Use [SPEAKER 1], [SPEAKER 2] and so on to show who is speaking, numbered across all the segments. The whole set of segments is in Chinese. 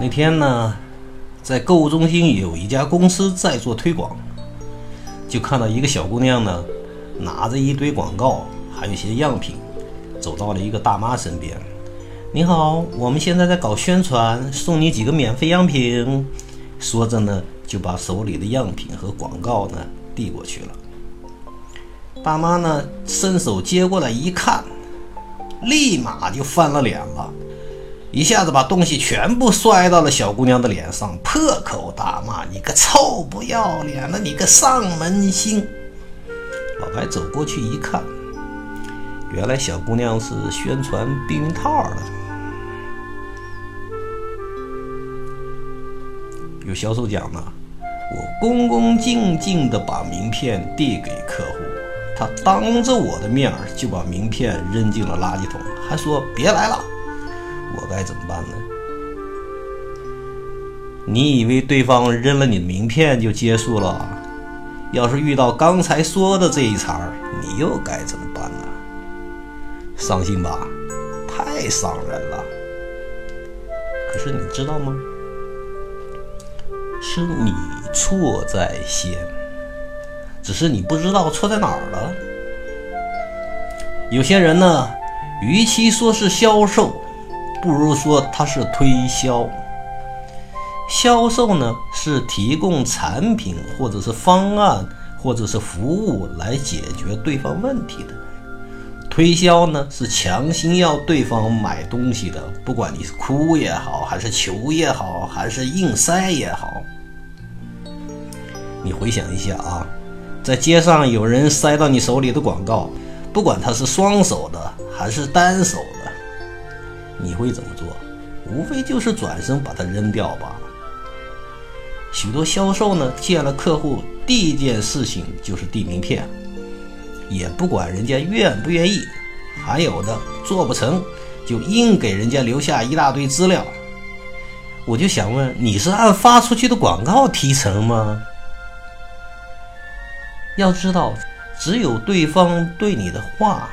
[SPEAKER 1] 那天呢，在购物中心有一家公司在做推广，就看到一个小姑娘呢，拿着一堆广告，还有一些样品，走到了一个大妈身边。你好，我们现在在搞宣传，送你几个免费样品。说着呢，就把手里的样品和广告呢递过去了。大妈呢，伸手接过来一看，立马就翻了脸了。一下子把东西全部摔到了小姑娘的脸上，破口大骂：“你个臭不要脸的，你个上门星！”老白走过去一看，原来小姑娘是宣传避孕套的。有销售讲呢，我恭恭敬敬地把名片递给客户，他当着我的面就把名片扔进了垃圾桶，还说：“别来了。”我该怎么办呢？你以为对方扔了你的名片就结束了？要是遇到刚才说的这一茬，你又该怎么办呢？伤心吧？太伤人了。可是你知道吗？是你错在先，只是你不知道错在哪儿了。有些人呢，与其说是销售，不如说它是推销。销售呢是提供产品或者是方案或者是服务来解决对方问题的。推销呢是强行要对方买东西的，不管你是哭也好，还是求也好，还是硬塞也好。你回想一下啊，在街上有人塞到你手里的广告，不管他是双手的还是单手的。你会怎么做？无非就是转身把它扔掉吧。许多销售呢，见了客户第一件事情就是递名片，也不管人家愿不愿意。还有的做不成，就硬给人家留下一大堆资料。我就想问，你是按发出去的广告提成吗？要知道，只有对方对你的话，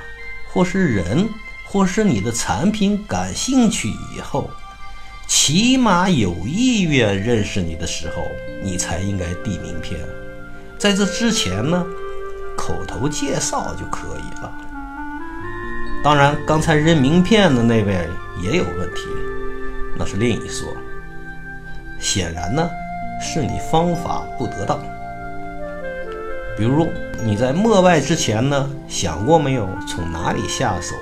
[SPEAKER 1] 或是人。或是你的产品感兴趣以后，起码有意愿认识你的时候，你才应该递名片。在这之前呢，口头介绍就可以了。当然，刚才扔名片的那位也有问题，那是另一说。显然呢，是你方法不得当。比如你在陌拜之前呢，想过没有从哪里下手？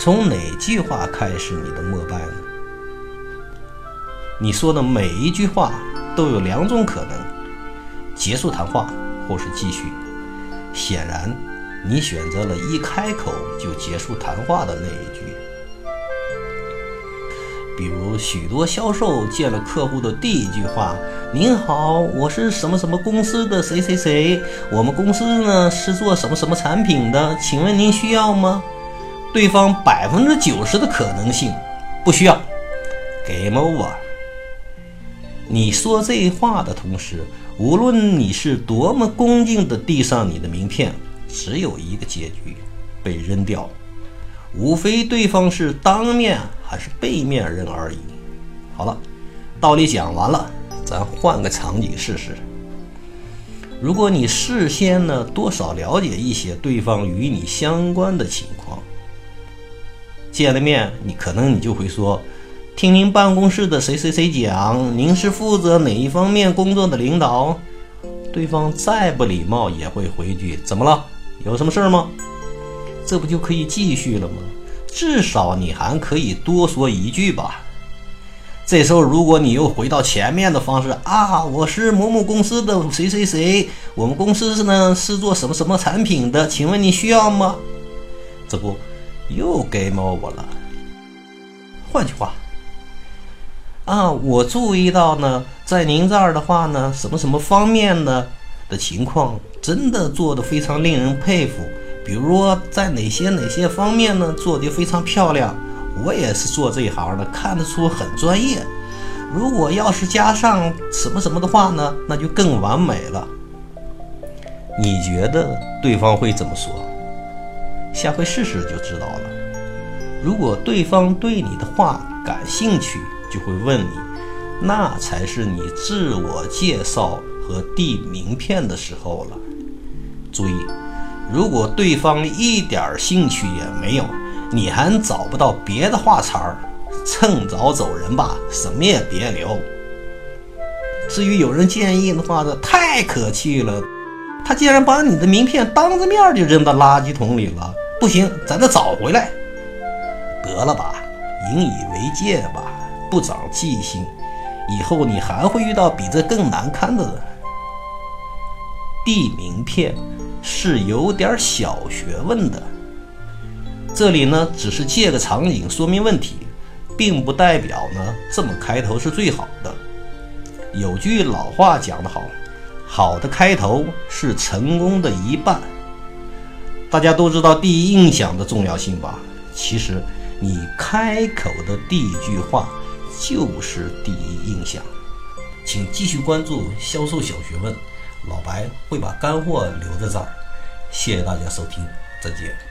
[SPEAKER 1] 从哪句话开始你的膜拜呢？你说的每一句话都有两种可能：结束谈话，或是继续。显然，你选择了一开口就结束谈话的那一句。比如，许多销售见了客户的第一句话：“您好，我是什么什么公司的谁谁谁，我们公司呢是做什么什么产品的，请问您需要吗？”对方百分之九十的可能性不需要，game over。你说这话的同时，无论你是多么恭敬地递上你的名片，只有一个结局：被扔掉。无非对方是当面还是背面扔而已。好了，道理讲完了，咱换个场景试试。如果你事先呢多少了解一些对方与你相关的情。见了面，你可能你就会说：“听您办公室的谁谁谁讲，您是负责哪一方面工作的领导？”对方再不礼貌，也会回一句：“怎么了？有什么事儿吗？”这不就可以继续了吗？至少你还可以多说一句吧。这时候，如果你又回到前面的方式啊，我是某某公司的谁谁谁，我们公司是呢是做什么什么产品的，请问你需要吗？这不。又该猫我了。换句话，啊，我注意到呢，在您这儿的话呢，什么什么方面呢的情况，真的做的非常令人佩服。比如说，在哪些哪些方面呢，做的非常漂亮。我也是做这一行的，看得出很专业。如果要是加上什么什么的话呢，那就更完美了。你觉得对方会怎么说？下回试试就知道了。如果对方对你的话感兴趣，就会问你，那才是你自我介绍和递名片的时候了。注意，如果对方一点兴趣也没有，你还找不到别的话茬儿，趁早走人吧，什么也别留。至于有人建议的话，这太可气了，他竟然把你的名片当着面就扔到垃圾桶里了。不行，咱得找回来。得了吧，引以为戒吧，不长记性，以后你还会遇到比这更难堪的人。递名片是有点小学问的，这里呢只是借个场景说明问题，并不代表呢这么开头是最好的。有句老话讲得好，好的开头是成功的一半。大家都知道第一印象的重要性吧？其实你开口的第一句话就是第一印象。请继续关注销售小学问，老白会把干货留在这儿。谢谢大家收听，再见。